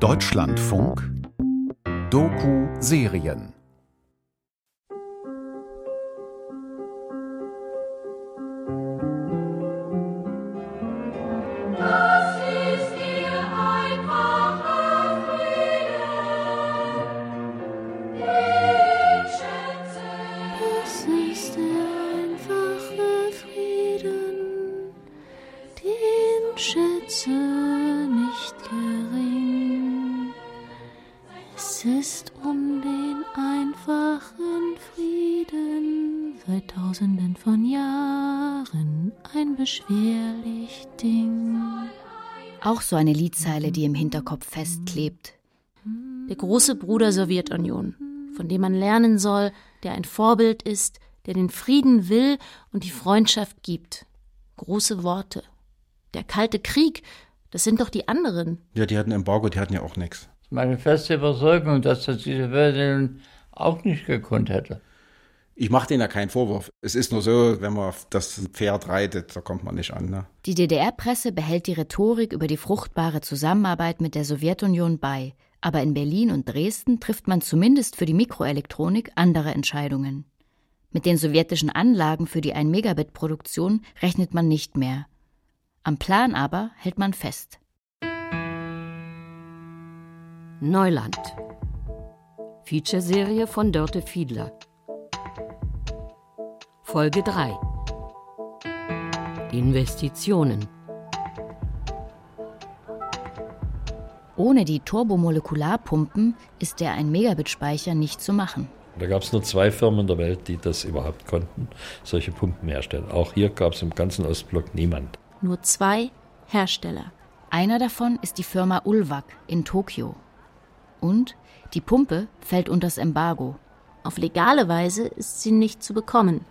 Deutschlandfunk Doku-Serien Auch so eine Liedzeile, die im Hinterkopf festklebt. Der große Bruder Sowjetunion, von dem man lernen soll, der ein Vorbild ist, der den Frieden will und die Freundschaft gibt. Große Worte. Der Kalte Krieg, das sind doch die anderen. Ja, die hatten Embargo, die hatten ja auch nichts. Meine feste Überzeugung, dass das diese Welt auch nicht gekonnt hätte. Ich mache denen ja keinen Vorwurf. Es ist nur so, wenn man auf das Pferd reitet, da kommt man nicht an. Ne? Die DDR-Presse behält die Rhetorik über die fruchtbare Zusammenarbeit mit der Sowjetunion bei. Aber in Berlin und Dresden trifft man zumindest für die Mikroelektronik andere Entscheidungen. Mit den sowjetischen Anlagen für die 1-Megabit-Produktion rechnet man nicht mehr. Am Plan aber hält man fest. Neuland. Featureserie von Dörte Fiedler. Folge 3 Investitionen Ohne die Turbomolekularpumpen ist der 1-Megabit-Speicher nicht zu machen. Da gab es nur zwei Firmen in der Welt, die das überhaupt konnten, solche Pumpen herstellen. Auch hier gab es im ganzen Ostblock niemand. Nur zwei Hersteller. Einer davon ist die Firma Ulvac in Tokio. Und die Pumpe fällt unter das Embargo. Auf legale Weise ist sie nicht zu bekommen.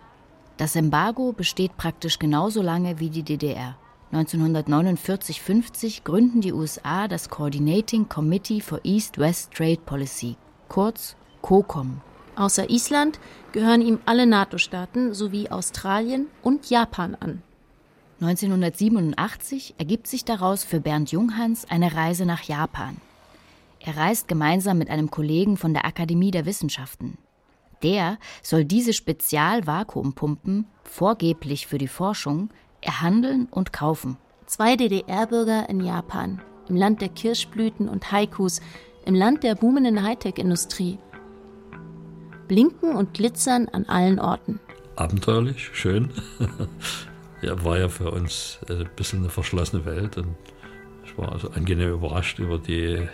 Das Embargo besteht praktisch genauso lange wie die DDR. 1949-50 gründen die USA das Coordinating Committee for East-West Trade Policy, kurz COCOM. Außer Island gehören ihm alle NATO-Staaten sowie Australien und Japan an. 1987 ergibt sich daraus für Bernd Junghans eine Reise nach Japan. Er reist gemeinsam mit einem Kollegen von der Akademie der Wissenschaften. Der soll diese Spezialvakuumpumpen vorgeblich für die Forschung erhandeln und kaufen. Zwei DDR-Bürger in Japan, im Land der Kirschblüten und Haikus, im Land der boomenden Hightech-Industrie. Blinken und glitzern an allen Orten. Abenteuerlich, schön. ja, war ja für uns ein bisschen eine verschlossene Welt und ich war also angenehm überrascht über die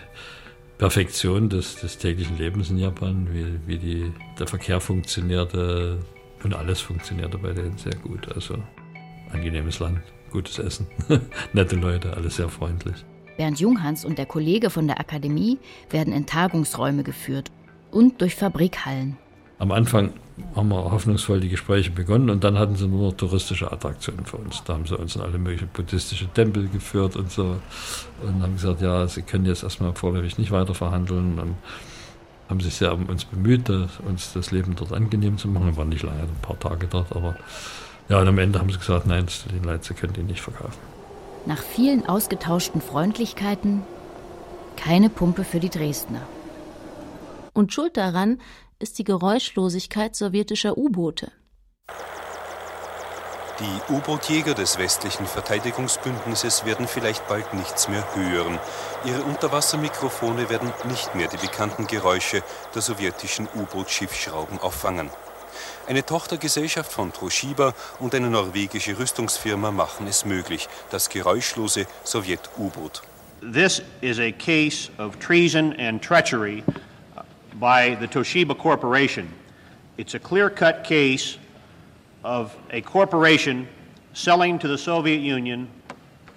Perfektion des, des täglichen Lebens in Japan, wie, wie die, der Verkehr funktionierte und alles funktionierte bei denen sehr gut. Also angenehmes Land, gutes Essen, nette Leute, alles sehr freundlich. Bernd Junghans und der Kollege von der Akademie werden in Tagungsräume geführt und durch Fabrikhallen. Am Anfang haben wir hoffnungsvoll die Gespräche begonnen und dann hatten sie nur noch touristische Attraktionen für uns. Da haben sie uns in alle möglichen buddhistische Tempel geführt und so und haben gesagt, ja, sie können jetzt erstmal vorläufig nicht weiter verhandeln und haben sich sehr um uns bemüht, uns das Leben dort angenehm zu machen. Wir waren nicht lange, ein paar Tage dort, aber ja, und am Ende haben sie gesagt, nein, den Leid, sie können ihn nicht verkaufen. Nach vielen ausgetauschten Freundlichkeiten keine Pumpe für die Dresdner. Und schuld daran ist die Geräuschlosigkeit sowjetischer U-Boote. Die U-Boot-Jäger des westlichen Verteidigungsbündnisses werden vielleicht bald nichts mehr hören. Ihre Unterwassermikrofone werden nicht mehr die bekannten Geräusche der sowjetischen U-Boot-Schiffsschrauben auffangen. Eine Tochtergesellschaft von Toshiba und eine norwegische Rüstungsfirma machen es möglich, das geräuschlose Sowjet-U-Boot. This is a case of treason and treachery by the Toshiba Corporation. It's a clear cut case of a corporation selling to the Soviet Union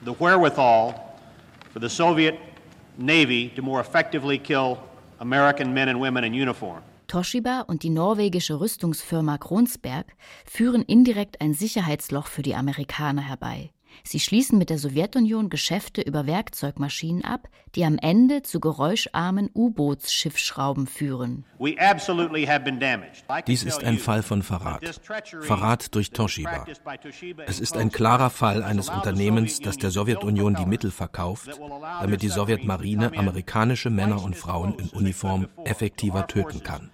the wherewithal for the Soviet Navy to more effectively kill American men and women in uniform. Toshiba und die norwegische Rüstungsfirma Kronsberg führen indirekt ein Sicherheitsloch für die Amerikaner herbei. Sie schließen mit der Sowjetunion Geschäfte über Werkzeugmaschinen ab, die am Ende zu geräuscharmen U-Bootsschiffsschrauben führen. Dies ist ein Fall von Verrat. Verrat durch Toshiba. Es ist ein klarer Fall eines Unternehmens, das der Sowjetunion die Mittel verkauft, damit die Sowjetmarine amerikanische Männer und Frauen in Uniform effektiver töten kann.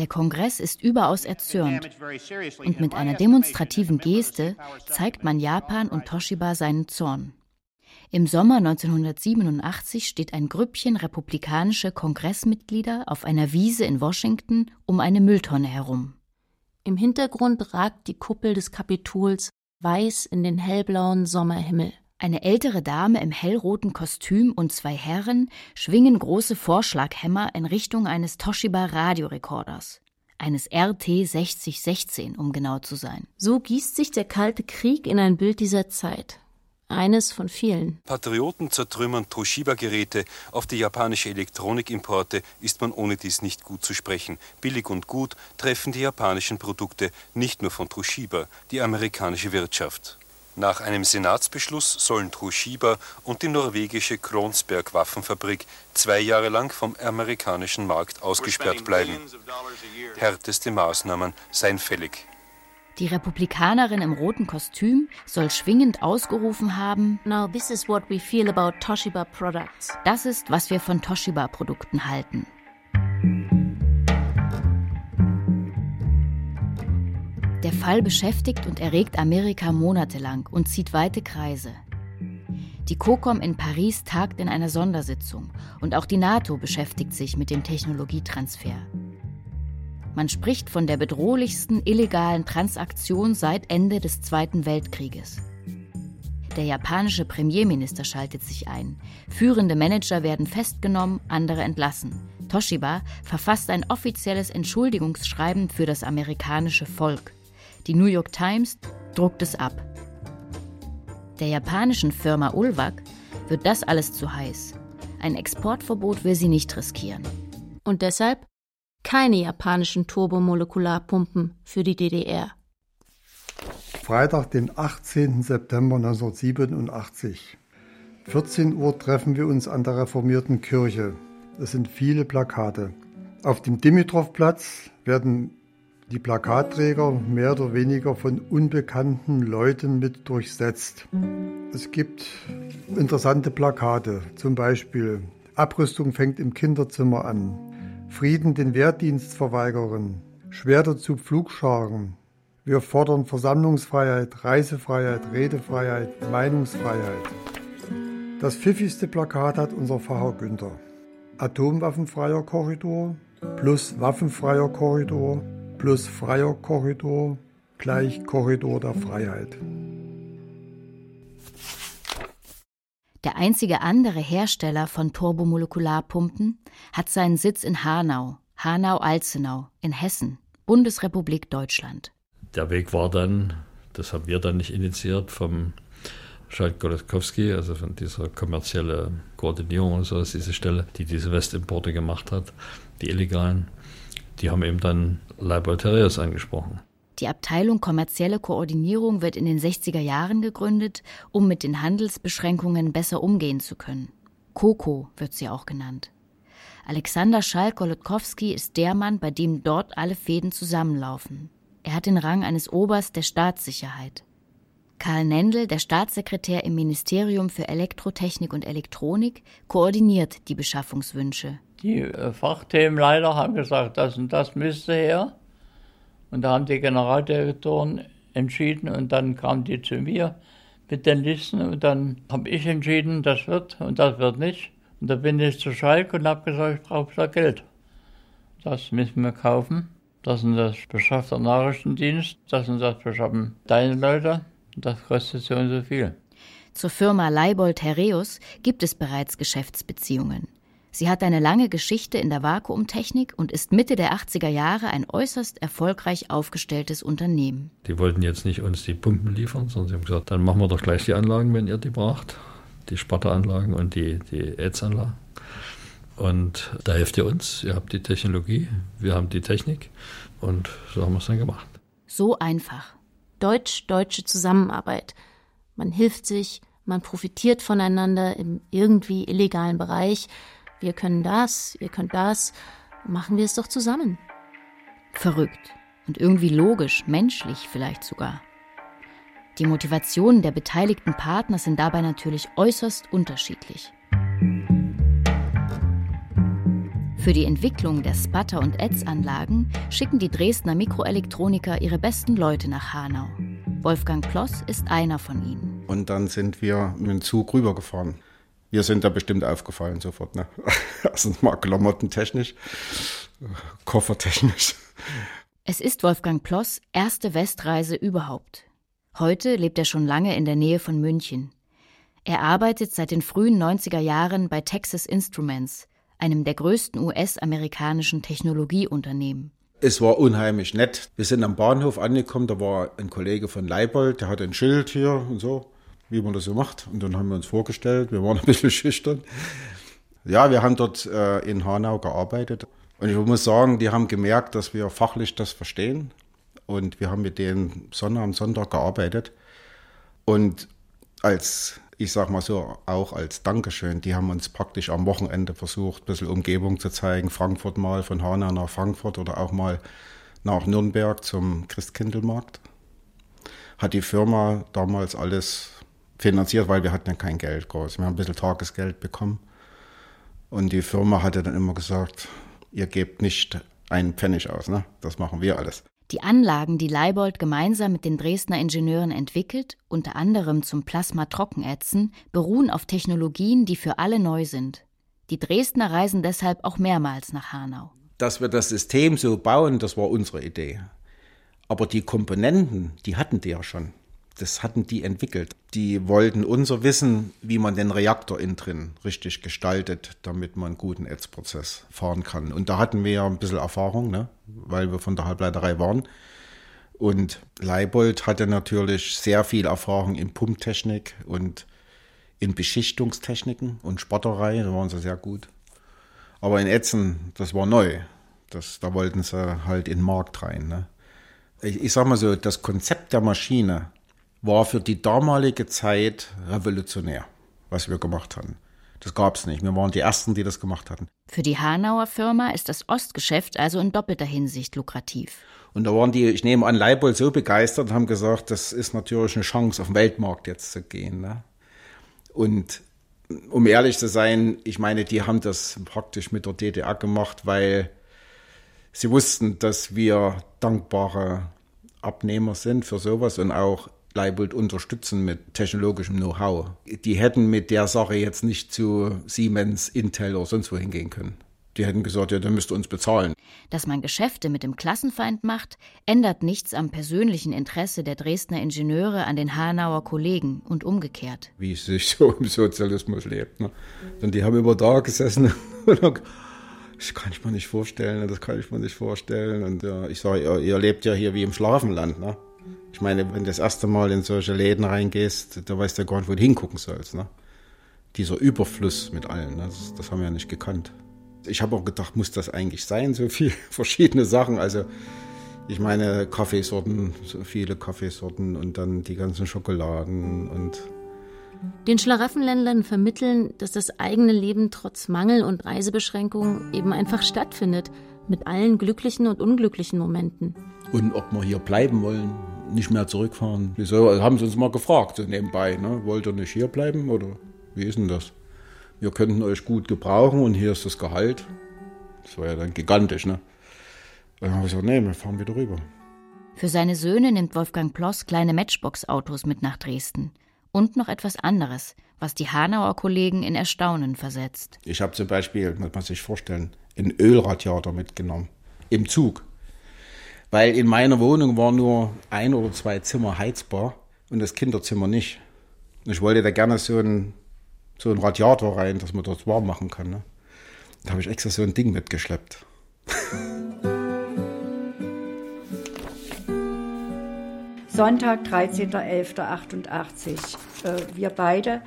Der Kongress ist überaus erzürnt und mit einer demonstrativen Geste zeigt man Japan und Toshiba seinen Zorn. Im Sommer 1987 steht ein Grüppchen republikanische Kongressmitglieder auf einer Wiese in Washington um eine Mülltonne herum. Im Hintergrund ragt die Kuppel des Kapitols weiß in den hellblauen Sommerhimmel. Eine ältere Dame im hellroten Kostüm und zwei Herren schwingen große Vorschlaghämmer in Richtung eines Toshiba Radiorekorders. Eines RT 6016, um genau zu sein. So gießt sich der Kalte Krieg in ein Bild dieser Zeit. Eines von vielen. Patrioten zertrümmern Toshiba-Geräte. Auf die japanische Elektronikimporte ist man ohne dies nicht gut zu sprechen. Billig und gut treffen die japanischen Produkte nicht nur von Toshiba, die amerikanische Wirtschaft. Nach einem Senatsbeschluss sollen Toshiba und die norwegische Kronsberg Waffenfabrik zwei Jahre lang vom amerikanischen Markt ausgesperrt bleiben. Härteste Maßnahmen seien fällig. Die Republikanerin im roten Kostüm soll schwingend ausgerufen haben: Now this is what we feel about Toshiba products. Das ist, was wir von Toshiba Produkten halten. Der Fall beschäftigt und erregt Amerika monatelang und zieht weite Kreise. Die COCOM in Paris tagt in einer Sondersitzung und auch die NATO beschäftigt sich mit dem Technologietransfer. Man spricht von der bedrohlichsten illegalen Transaktion seit Ende des Zweiten Weltkrieges. Der japanische Premierminister schaltet sich ein. Führende Manager werden festgenommen, andere entlassen. Toshiba verfasst ein offizielles Entschuldigungsschreiben für das amerikanische Volk. Die New York Times druckt es ab. Der japanischen Firma Ulvac wird das alles zu heiß. Ein Exportverbot will sie nicht riskieren. Und deshalb keine japanischen Turbomolekularpumpen für die DDR. Freitag, den 18. September 1987. 14 Uhr treffen wir uns an der reformierten Kirche. Es sind viele Plakate. Auf dem Dimitrovplatz werden die Plakatträger mehr oder weniger von unbekannten Leuten mit durchsetzt. Es gibt interessante Plakate, zum Beispiel Abrüstung fängt im Kinderzimmer an, Frieden den Wehrdienst verweigern, Schwerter zu Pflugscharen. Wir fordern Versammlungsfreiheit, Reisefreiheit, Redefreiheit, Meinungsfreiheit. Das pfiffigste Plakat hat unser Pfarrer Günther. Atomwaffenfreier Korridor plus waffenfreier Korridor plus freier Korridor gleich Korridor der Freiheit. Der einzige andere Hersteller von Turbomolekularpumpen hat seinen Sitz in Hanau, Hanau-Alzenau in Hessen, Bundesrepublik Deutschland. Der Weg war dann, das haben wir dann nicht initiiert, vom Schalk Golodkowski, also von dieser kommerzielle Koordinierung und so, ist diese Stelle, die diese Westimporte gemacht hat, die illegalen die haben eben dann Leibold Terriers angesprochen. Die Abteilung Kommerzielle Koordinierung wird in den 60er Jahren gegründet, um mit den Handelsbeschränkungen besser umgehen zu können. COCO wird sie auch genannt. Alexander Schalk-Golodkowski ist der Mann, bei dem dort alle Fäden zusammenlaufen. Er hat den Rang eines Oberst der Staatssicherheit. Karl Nendl, der Staatssekretär im Ministerium für Elektrotechnik und Elektronik, koordiniert die Beschaffungswünsche. Die äh, Fachthemenleiter haben gesagt, das und das müsste her. Und da haben die Generaldirektoren entschieden und dann kamen die zu mir mit den Listen und dann habe ich entschieden, das wird und das wird nicht. Und da bin ich zu Schalk und habe gesagt, ich brauche da Geld. Das müssen wir kaufen. Das und das beschafft der Nachrichtendienst, das und das beschaffen deine Leute. Das kostet so und so viel. Zur Firma Leibold Herreus gibt es bereits Geschäftsbeziehungen. Sie hat eine lange Geschichte in der Vakuumtechnik und ist Mitte der 80er Jahre ein äußerst erfolgreich aufgestelltes Unternehmen. Die wollten jetzt nicht uns die Pumpen liefern, sondern sie haben gesagt, dann machen wir doch gleich die Anlagen, wenn ihr die braucht. Die Sparteanlagen und die, die Aids-Anlagen. Und da helft ihr uns. Ihr habt die Technologie, wir haben die Technik und so haben wir es dann gemacht. So einfach. Deutsch-deutsche Zusammenarbeit. Man hilft sich, man profitiert voneinander im irgendwie illegalen Bereich. Wir können das, ihr könnt das. Machen wir es doch zusammen. Verrückt und irgendwie logisch, menschlich vielleicht sogar. Die Motivationen der beteiligten Partner sind dabei natürlich äußerst unterschiedlich. Für die Entwicklung der Sputter- und Etz-Anlagen schicken die Dresdner Mikroelektroniker ihre besten Leute nach Hanau. Wolfgang Ploss ist einer von ihnen. Und dann sind wir mit dem Zug rübergefahren. Wir sind da bestimmt aufgefallen sofort. Ne? Erstens mal klamottentechnisch, koffertechnisch. Es ist Wolfgang Ploss erste Westreise überhaupt. Heute lebt er schon lange in der Nähe von München. Er arbeitet seit den frühen 90er Jahren bei Texas Instruments, einem der größten US-amerikanischen Technologieunternehmen. Es war unheimlich nett. Wir sind am Bahnhof angekommen, da war ein Kollege von Leibold, der hatte ein Schild hier und so, wie man das so macht. Und dann haben wir uns vorgestellt, wir waren ein bisschen schüchtern. Ja, wir haben dort äh, in Hanau gearbeitet. Und ich muss sagen, die haben gemerkt, dass wir fachlich das verstehen. Und wir haben mit denen Sonntag am Sonntag gearbeitet. Und als ich sag mal so, auch als Dankeschön. Die haben uns praktisch am Wochenende versucht, ein bisschen Umgebung zu zeigen. Frankfurt mal, von Hanau nach Frankfurt oder auch mal nach Nürnberg zum Christkindlmarkt. Hat die Firma damals alles finanziert, weil wir hatten ja kein Geld groß. Wir haben ein bisschen Tagesgeld bekommen. Und die Firma hatte dann immer gesagt, ihr gebt nicht einen Pfennig aus, ne? Das machen wir alles. Die Anlagen, die Leibold gemeinsam mit den Dresdner Ingenieuren entwickelt, unter anderem zum Plasma-Trockenätzen, beruhen auf Technologien, die für alle neu sind. Die Dresdner reisen deshalb auch mehrmals nach Hanau. Dass wir das System so bauen, das war unsere Idee. Aber die Komponenten, die hatten die ja schon das hatten die entwickelt. Die wollten unser Wissen, wie man den Reaktor innen drin richtig gestaltet, damit man einen guten Ätzprozess fahren kann. Und da hatten wir ja ein bisschen Erfahrung, ne? weil wir von der Halbleiterei waren. Und Leibold hatte natürlich sehr viel Erfahrung in Pumptechnik und in Beschichtungstechniken und Spotterei, da waren sie sehr gut. Aber in Ätzen, das war neu. Das, da wollten sie halt in den Markt rein. Ne? Ich, ich sag mal so, das Konzept der Maschine war für die damalige Zeit revolutionär, was wir gemacht haben. Das gab es nicht. Wir waren die Ersten, die das gemacht hatten. Für die Hanauer Firma ist das Ostgeschäft also in doppelter Hinsicht lukrativ. Und da waren die, ich nehme an, Leibold so begeistert und haben gesagt, das ist natürlich eine Chance, auf den Weltmarkt jetzt zu gehen. Ne? Und um ehrlich zu sein, ich meine, die haben das praktisch mit der DDR gemacht, weil sie wussten, dass wir dankbare Abnehmer sind für sowas und auch Leibold unterstützen mit technologischem Know-how. Die hätten mit der Sache jetzt nicht zu Siemens, Intel oder sonst wo hingehen können. Die hätten gesagt, ja, dann müsst ihr uns bezahlen. Dass man Geschäfte mit dem Klassenfeind macht, ändert nichts am persönlichen Interesse der Dresdner Ingenieure an den Hanauer Kollegen und umgekehrt. Wie es sich so im Sozialismus lebt. Ne? Und die haben immer da gesessen und das kann ich mir nicht vorstellen, das kann ich mir nicht vorstellen. Und ja, ich sage, ihr, ihr lebt ja hier wie im Schlafenland. Ne? Ich meine, wenn du das erste Mal in solche Läden reingehst, da weißt du gar nicht, wo du hingucken sollst. Ne? Dieser Überfluss mit allen, ne? das, das haben wir ja nicht gekannt. Ich habe auch gedacht, muss das eigentlich sein, so viele verschiedene Sachen. Also ich meine, Kaffeesorten, so viele Kaffeesorten und dann die ganzen Schokoladen und den Schlaraffenländern vermitteln, dass das eigene Leben trotz Mangel und Reisebeschränkungen eben einfach stattfindet, mit allen glücklichen und unglücklichen Momenten. Und ob wir hier bleiben wollen, nicht mehr zurückfahren. Wieso? Also haben sie uns mal gefragt, so nebenbei, ne? wollt ihr nicht hier bleiben oder wie ist denn das? Wir könnten euch gut gebrauchen und hier ist das Gehalt. Das war ja dann gigantisch, ne? Und dann habe ich gesagt, nee, wir fahren wieder rüber. Für seine Söhne nimmt Wolfgang Ploss kleine Matchbox-Autos mit nach Dresden. Und noch etwas anderes, was die Hanauer Kollegen in Erstaunen versetzt. Ich habe zum Beispiel, muss man sich vorstellen, einen Ölradiator mitgenommen. Im Zug. Weil in meiner Wohnung war nur ein oder zwei Zimmer heizbar und das Kinderzimmer nicht. Ich wollte da gerne so einen, so einen Radiator rein, dass man dort warm machen kann. Ne? Da habe ich extra so ein Ding mitgeschleppt. Sonntag, 13.11.88. Äh, wir beide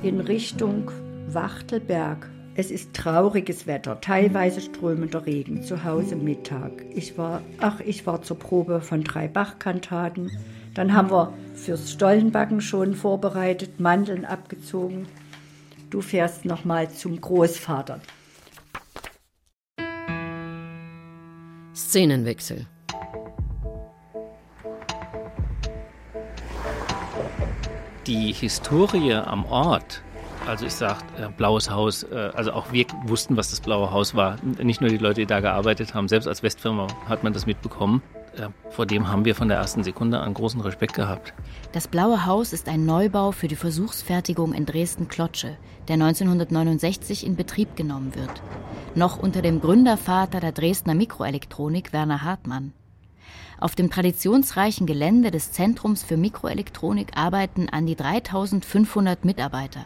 in Richtung Wachtelberg Es ist trauriges Wetter, teilweise strömender Regen, zu Hause Mittag. Ich war, ach, ich war zur Probe von drei Bachkantaten. Dann haben wir fürs Stollenbacken schon vorbereitet, Mandeln abgezogen. Du fährst noch mal zum Großvater. Szenenwechsel. Die Historie am Ort also ich sage, äh, Blaues Haus, äh, also auch wir wussten, was das Blaue Haus war. Nicht nur die Leute, die da gearbeitet haben, selbst als Westfirma hat man das mitbekommen. Äh, vor dem haben wir von der ersten Sekunde an großen Respekt gehabt. Das Blaue Haus ist ein Neubau für die Versuchsfertigung in Dresden-Klotsche, der 1969 in Betrieb genommen wird. Noch unter dem Gründervater der Dresdner Mikroelektronik Werner Hartmann. Auf dem traditionsreichen Gelände des Zentrums für Mikroelektronik arbeiten an die 3500 Mitarbeiter.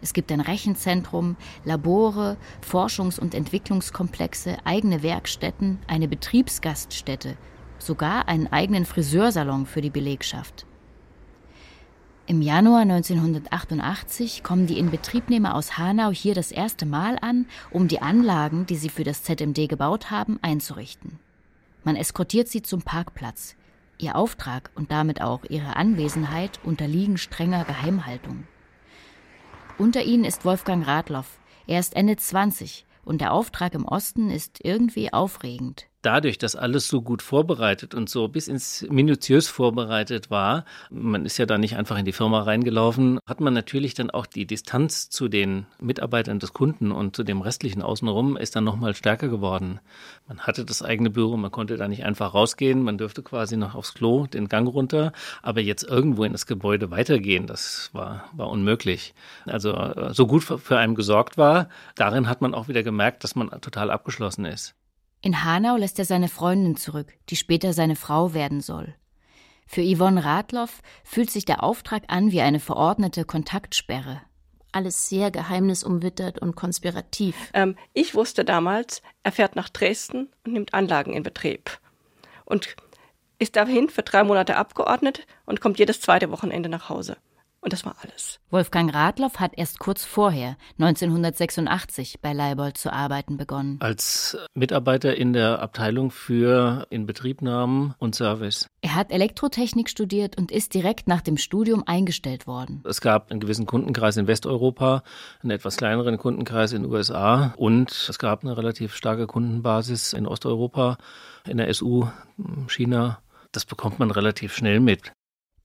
Es gibt ein Rechenzentrum, Labore, Forschungs- und Entwicklungskomplexe, eigene Werkstätten, eine Betriebsgaststätte, sogar einen eigenen Friseursalon für die Belegschaft. Im Januar 1988 kommen die Inbetriebnehmer aus Hanau hier das erste Mal an, um die Anlagen, die sie für das ZMD gebaut haben, einzurichten. Man eskortiert sie zum Parkplatz. Ihr Auftrag und damit auch ihre Anwesenheit unterliegen strenger Geheimhaltung. Unter ihnen ist Wolfgang Radloff. Er ist Ende 20 und der Auftrag im Osten ist irgendwie aufregend dadurch, dass alles so gut vorbereitet und so bis ins minutiös vorbereitet war, man ist ja da nicht einfach in die Firma reingelaufen, hat man natürlich dann auch die Distanz zu den Mitarbeitern des Kunden und zu dem restlichen außenrum ist dann nochmal stärker geworden. Man hatte das eigene Büro, man konnte da nicht einfach rausgehen, man dürfte quasi noch aufs Klo, den Gang runter, aber jetzt irgendwo in das Gebäude weitergehen, das war, war unmöglich. Also so gut für einen gesorgt war, darin hat man auch wieder gemerkt, dass man total abgeschlossen ist. In Hanau lässt er seine Freundin zurück, die später seine Frau werden soll. Für Yvonne Radloff fühlt sich der Auftrag an wie eine verordnete Kontaktsperre. Alles sehr geheimnisumwittert und konspirativ. Ähm, ich wusste damals, er fährt nach Dresden und nimmt Anlagen in Betrieb. Und ist dahin für drei Monate abgeordnet und kommt jedes zweite Wochenende nach Hause. Und das war alles. Wolfgang Radloff hat erst kurz vorher, 1986, bei Leibold zu arbeiten begonnen. Als Mitarbeiter in der Abteilung für Inbetriebnahmen und Service. Er hat Elektrotechnik studiert und ist direkt nach dem Studium eingestellt worden. Es gab einen gewissen Kundenkreis in Westeuropa, einen etwas kleineren Kundenkreis in den USA und es gab eine relativ starke Kundenbasis in Osteuropa, in der SU, China. Das bekommt man relativ schnell mit.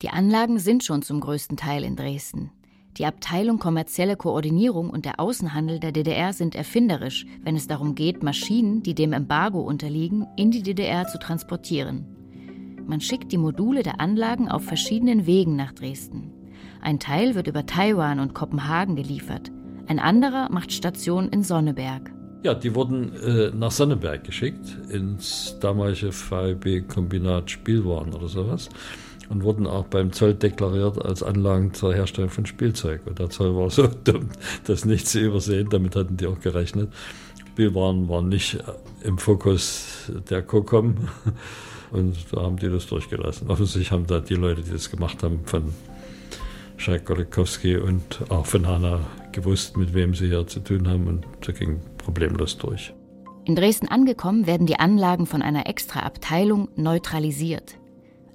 Die Anlagen sind schon zum größten Teil in Dresden. Die Abteilung kommerzielle Koordinierung und der Außenhandel der DDR sind erfinderisch, wenn es darum geht, Maschinen, die dem Embargo unterliegen, in die DDR zu transportieren. Man schickt die Module der Anlagen auf verschiedenen Wegen nach Dresden. Ein Teil wird über Taiwan und Kopenhagen geliefert. Ein anderer macht Station in Sonneberg. Ja, die wurden äh, nach Sonneberg geschickt, ins damalige VB-Kombinat Spielwaren oder sowas und wurden auch beim Zoll deklariert als Anlagen zur Herstellung von Spielzeug. Und der Zoll war so dumm, das nicht zu übersehen. Damit hatten die auch gerechnet. Spielwaren waren nicht im Fokus der COCOM. Und da haben die das durchgelassen. Offensichtlich haben da die Leute, die das gemacht haben, von Scheik Golikowski und auch von Hanna gewusst, mit wem sie hier zu tun haben. Und da ging problemlos durch. In Dresden angekommen werden die Anlagen von einer extra Abteilung neutralisiert.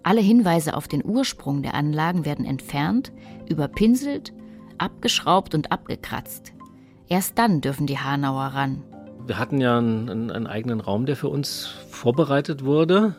Alle Hinweise auf den Ursprung der Anlagen werden entfernt, überpinselt, abgeschraubt und abgekratzt. Erst dann dürfen die Hanauer ran. Wir hatten ja einen, einen eigenen Raum, der für uns vorbereitet wurde.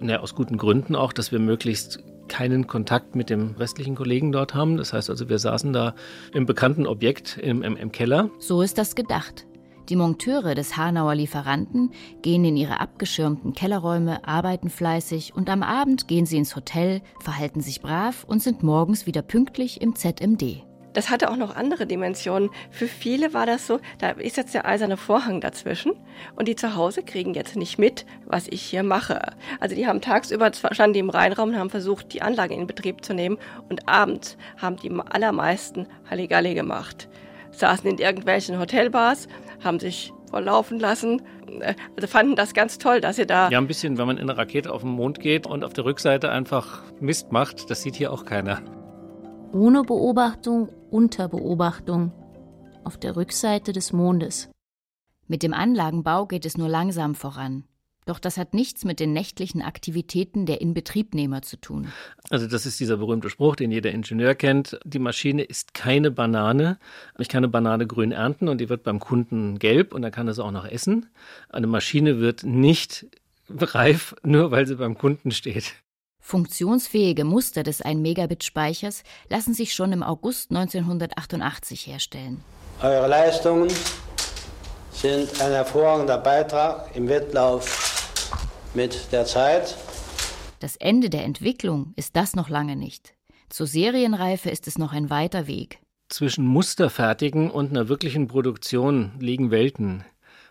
Ja, aus guten Gründen auch, dass wir möglichst keinen Kontakt mit dem restlichen Kollegen dort haben. Das heißt also, wir saßen da im bekannten Objekt im, im, im Keller. So ist das gedacht. Die Monteure des Hanauer Lieferanten gehen in ihre abgeschirmten Kellerräume, arbeiten fleißig und am Abend gehen sie ins Hotel, verhalten sich brav und sind morgens wieder pünktlich im ZMD. Das hatte auch noch andere Dimensionen. Für viele war das so, da ist jetzt der eiserne Vorhang dazwischen und die zu Hause kriegen jetzt nicht mit, was ich hier mache. Also die haben tagsüber standen die im Reinraum und haben versucht, die Anlage in Betrieb zu nehmen und abends haben die allermeisten Halligalli gemacht. Saßen in irgendwelchen Hotelbars haben sich verlaufen lassen. Äh, also fanden das ganz toll, dass sie da. Ja, ein bisschen, wenn man in eine Rakete auf den Mond geht und auf der Rückseite einfach Mist macht, das sieht hier auch keiner. Ohne Beobachtung, unter Beobachtung. auf der Rückseite des Mondes. Mit dem Anlagenbau geht es nur langsam voran. Doch das hat nichts mit den nächtlichen Aktivitäten der Inbetriebnehmer zu tun. Also das ist dieser berühmte Spruch, den jeder Ingenieur kennt. Die Maschine ist keine Banane. Ich kann eine Banane grün ernten und die wird beim Kunden gelb und dann kann er sie auch noch essen. Eine Maschine wird nicht reif, nur weil sie beim Kunden steht. Funktionsfähige Muster des 1 Megabit Speichers lassen sich schon im August 1988 herstellen. Eure Leistungen sind ein hervorragender Beitrag im Wettlauf mit der Zeit. Das Ende der Entwicklung ist das noch lange nicht. Zur Serienreife ist es noch ein weiter Weg. Zwischen Musterfertigen und einer wirklichen Produktion liegen Welten.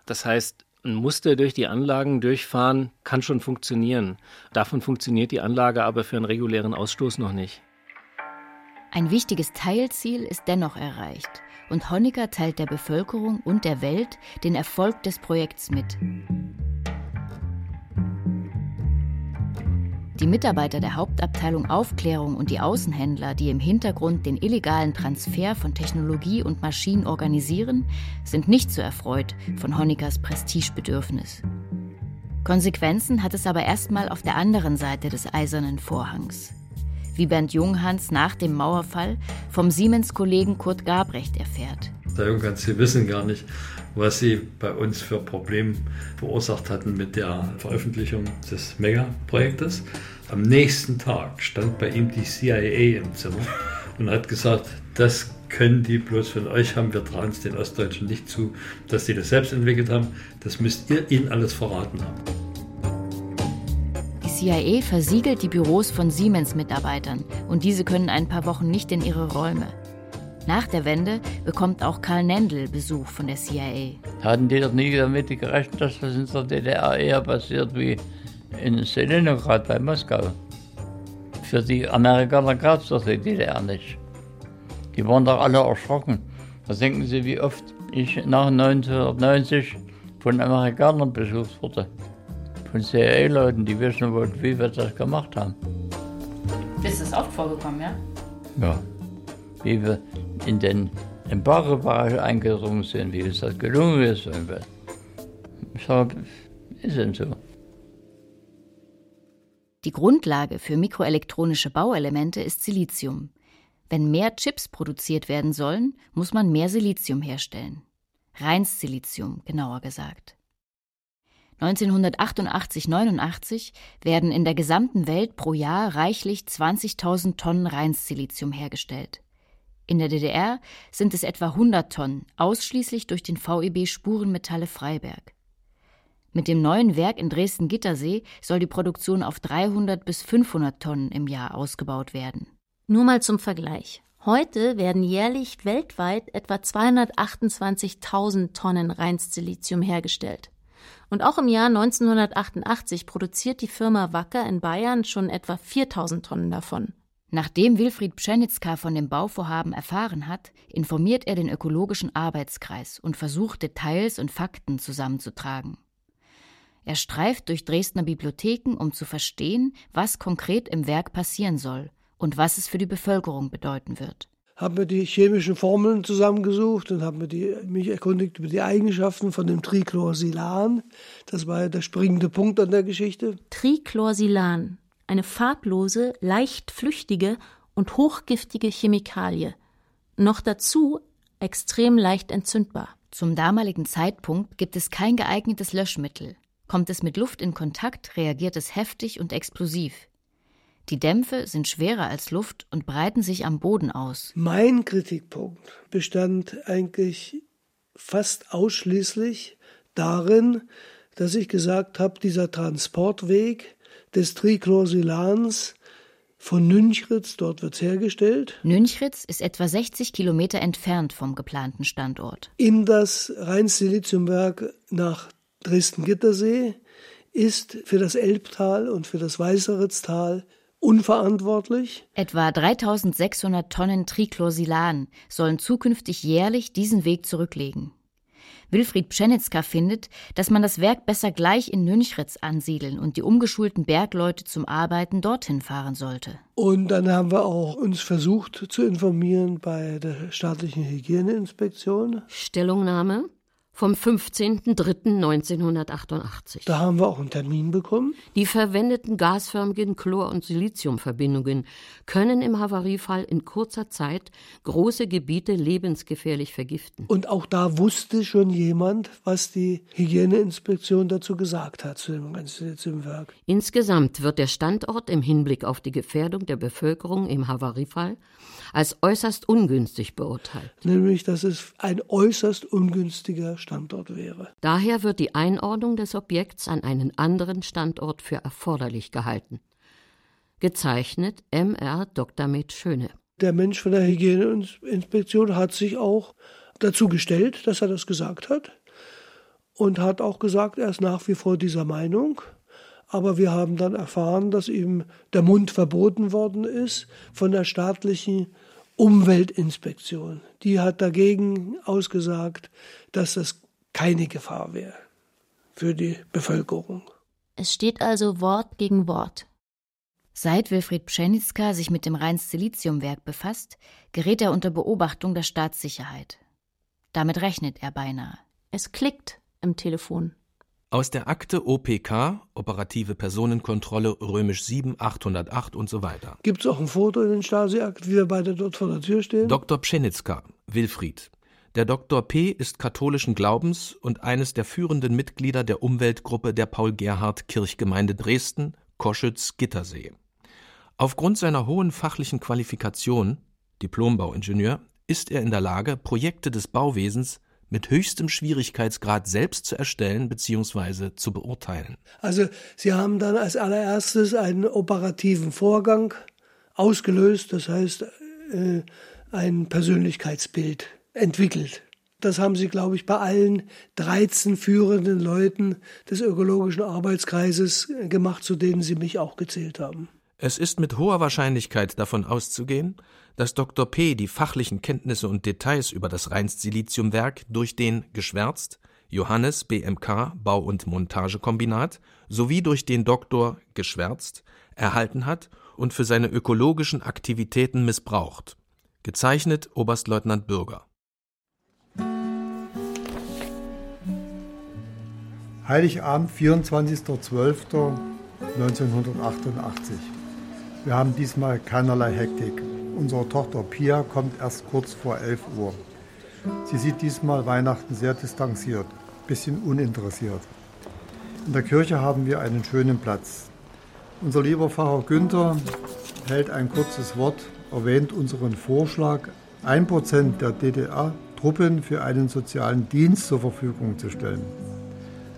Das heißt, ein Muster durch die Anlagen durchfahren kann schon funktionieren. Davon funktioniert die Anlage aber für einen regulären Ausstoß noch nicht. Ein wichtiges Teilziel ist dennoch erreicht und Honecker teilt der Bevölkerung und der Welt den Erfolg des Projekts mit. Die Mitarbeiter der Hauptabteilung Aufklärung und die Außenhändler, die im Hintergrund den illegalen Transfer von Technologie und Maschinen organisieren, sind nicht so erfreut von Honeckers Prestigebedürfnis. Konsequenzen hat es aber erstmal auf der anderen Seite des eisernen Vorhangs. Wie Bernd Junghans nach dem Mauerfall vom Siemens-Kollegen Kurt Gabrecht erfährt. Der Junghans, Sie wissen gar nicht, was Sie bei uns für Probleme verursacht hatten mit der Veröffentlichung des Mega-Projektes. Am nächsten Tag stand bei ihm die CIA im Zimmer und hat gesagt, das können die bloß von euch haben, wir trauen es den Ostdeutschen nicht zu, dass sie das selbst entwickelt haben. Das müsst ihr ihnen alles verraten haben. Die CIA versiegelt die Büros von Siemens-Mitarbeitern und diese können ein paar Wochen nicht in ihre Räume. Nach der Wende bekommt auch Karl Nendl Besuch von der CIA. Hatten die doch nie damit gerechnet, dass das in der DDR eher passiert wie in Seliningrad bei Moskau. Für die Amerikaner gab es doch die DDR nicht. Die waren doch alle erschrocken. Was denken Sie, wie oft ich nach 1990 von Amerikanern besucht wurde? Von CIA-Leuten, die wissen wollten, wie wir das gemacht haben. Ist das oft vorgekommen, ja? Ja. Wie wir in den Embargo-Bereich eingedrungen sind, wie es das gelungen ist. Sage, ist denn so. Die Grundlage für mikroelektronische Bauelemente ist Silizium. Wenn mehr Chips produziert werden sollen, muss man mehr Silizium herstellen. Reins Silizium, genauer gesagt. 1988-89 werden in der gesamten Welt pro Jahr reichlich 20.000 Tonnen Reinsilizium hergestellt. In der DDR sind es etwa 100 Tonnen, ausschließlich durch den VEB Spurenmetalle Freiberg. Mit dem neuen Werk in Dresden-Gittersee soll die Produktion auf 300 bis 500 Tonnen im Jahr ausgebaut werden. Nur mal zum Vergleich. Heute werden jährlich weltweit etwa 228.000 Tonnen Reinsilizium hergestellt. Und auch im Jahr 1988 produziert die Firma Wacker in Bayern schon etwa 4.000 Tonnen davon. Nachdem Wilfried Pschenitzka von dem Bauvorhaben erfahren hat, informiert er den ökologischen Arbeitskreis und versucht Details und Fakten zusammenzutragen. Er streift durch Dresdner Bibliotheken, um zu verstehen, was konkret im Werk passieren soll und was es für die Bevölkerung bedeuten wird. Haben wir die chemischen Formeln zusammengesucht und haben wir mich erkundigt über die Eigenschaften von dem Trichlorsilan. Das war ja der springende Punkt an der Geschichte. Trichlorsilan, eine farblose, leicht flüchtige und hochgiftige Chemikalie. Noch dazu extrem leicht entzündbar. Zum damaligen Zeitpunkt gibt es kein geeignetes Löschmittel. Kommt es mit Luft in Kontakt, reagiert es heftig und explosiv. Die Dämpfe sind schwerer als Luft und breiten sich am Boden aus. Mein Kritikpunkt bestand eigentlich fast ausschließlich darin, dass ich gesagt habe, dieser Transportweg des Trichlorsilans von Nünchritz, dort wird es hergestellt. Nünchritz ist etwa 60 Kilometer entfernt vom geplanten Standort. In das Rheinsiliziumwerk nach Dresden-Gittersee ist für das Elbtal und für das Weißeritztal unverantwortlich. Etwa 3600 Tonnen Trichlorsilan sollen zukünftig jährlich diesen Weg zurücklegen. Wilfried Pschenitzka findet, dass man das Werk besser gleich in Nünchritz ansiedeln und die umgeschulten Bergleute zum Arbeiten dorthin fahren sollte. Und dann haben wir auch uns versucht zu informieren bei der staatlichen Hygieneinspektion. Stellungnahme vom 15.03.1988. Da haben wir auch einen Termin bekommen. Die verwendeten gasförmigen Chlor- und Siliziumverbindungen können im Havariefall in kurzer Zeit große Gebiete lebensgefährlich vergiften. Und auch da wusste schon jemand, was die Hygieneinspektion dazu gesagt hat zu dem ganzen Werk. Insgesamt wird der Standort im Hinblick auf die Gefährdung der Bevölkerung im Havariefall als äußerst ungünstig beurteilt. Nämlich, dass es ein äußerst ungünstiger Standort wäre. Daher wird die Einordnung des Objekts an einen anderen Standort für erforderlich gehalten. Gezeichnet MR Dr. Med Schöne. Der Mensch von der Hygieneinspektion hat sich auch dazu gestellt, dass er das gesagt hat und hat auch gesagt, er ist nach wie vor dieser Meinung. Aber wir haben dann erfahren, dass ihm der Mund verboten worden ist von der staatlichen Umweltinspektion. Die hat dagegen ausgesagt, dass das keine Gefahr wäre für die Bevölkerung. Es steht also Wort gegen Wort. Seit Wilfried Pschenitzka sich mit dem Rheins-Siliziumwerk befasst, gerät er unter Beobachtung der Staatssicherheit. Damit rechnet er beinahe. Es klickt im Telefon. Aus der Akte OPK, Operative Personenkontrolle, römisch 7, 808 und so weiter. Gibt es auch ein Foto in den Stasi-Akten, wie wir beide dort vor der Tür stehen? Dr. Pschenitzka, Wilfried. Der Dr. P. ist katholischen Glaubens und eines der führenden Mitglieder der Umweltgruppe der Paul-Gerhardt-Kirchgemeinde Dresden, Koschütz-Gittersee. Aufgrund seiner hohen fachlichen Qualifikation, Diplombauingenieur, ist er in der Lage, Projekte des Bauwesens mit höchstem Schwierigkeitsgrad selbst zu erstellen bzw. zu beurteilen. Also Sie haben dann als allererstes einen operativen Vorgang ausgelöst, das heißt äh, ein Persönlichkeitsbild entwickelt. Das haben Sie, glaube ich, bei allen 13 führenden Leuten des ökologischen Arbeitskreises gemacht, zu denen Sie mich auch gezählt haben. Es ist mit hoher Wahrscheinlichkeit davon auszugehen, dass Dr. P. die fachlichen Kenntnisse und Details über das Rheinst-Siliziumwerk durch den Geschwärzt Johannes BMK Bau- und Montagekombinat sowie durch den Doktor Geschwärzt erhalten hat und für seine ökologischen Aktivitäten missbraucht. Gezeichnet Oberstleutnant Bürger. Heiligabend, 24.12.1988. Wir haben diesmal keinerlei Hektik. Unsere Tochter Pia kommt erst kurz vor 11 Uhr. Sie sieht diesmal Weihnachten sehr distanziert, bisschen uninteressiert. In der Kirche haben wir einen schönen Platz. Unser lieber Pfarrer Günther hält ein kurzes Wort, erwähnt unseren Vorschlag, 1% der DDR-Truppen für einen sozialen Dienst zur Verfügung zu stellen.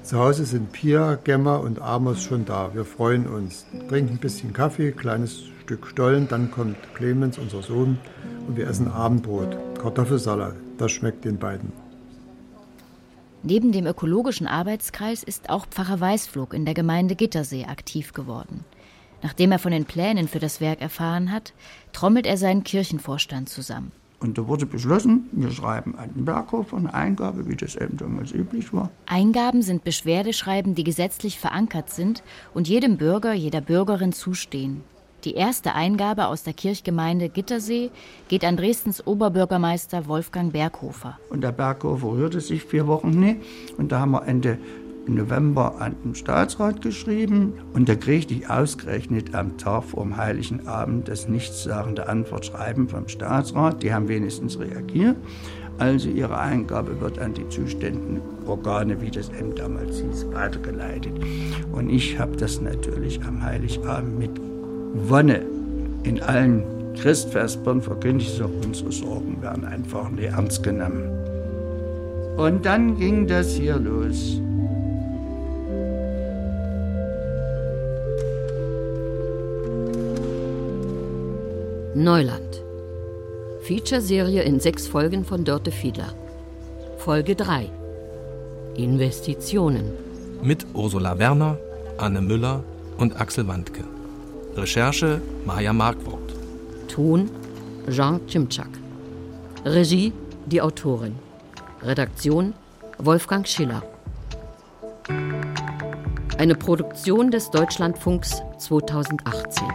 Zu Hause sind Pia, Gemma und Amos schon da. Wir freuen uns. Trinken ein bisschen Kaffee, kleines Stück Stollen, dann kommt Clemens, unser Sohn, und wir essen Abendbrot. Kartoffelsalat, das schmeckt den beiden. Neben dem ökologischen Arbeitskreis ist auch Pfarrer Weißflug in der Gemeinde Gittersee aktiv geworden. Nachdem er von den Plänen für das Werk erfahren hat, trommelt er seinen Kirchenvorstand zusammen. Und da wurde beschlossen, wir schreiben einen Berghof, eine Eingabe, wie das eben damals üblich war. Eingaben sind Beschwerdeschreiben, die gesetzlich verankert sind und jedem Bürger, jeder Bürgerin zustehen. Die erste Eingabe aus der Kirchgemeinde Gittersee geht an Dresdens Oberbürgermeister Wolfgang Berghofer. Und der Berghofer rührte sich vier Wochen nicht. Und da haben wir Ende November an den Staatsrat geschrieben und da kriegte ich ausgerechnet am Tag vor dem Heiligen Abend das nichtssagende Antwortschreiben vom Staatsrat. Die haben wenigstens reagiert. Also ihre Eingabe wird an die zuständigen Organe, wie das M damals hieß, weitergeleitet. Und ich habe das natürlich am Heiligabend mit Wonne in allen Christvespern verkündigt, so unsere Sorgen werden einfach nicht ernst genommen. Und dann ging das hier los. Neuland. Feature-Serie in sechs Folgen von Dörte Fiedler. Folge 3. Investitionen. Mit Ursula Werner, Anne Müller und Axel Wandke. Recherche Maja Markwort. Ton Jean Cimczak. Regie die Autorin. Redaktion Wolfgang Schiller. Eine Produktion des Deutschlandfunks 2018.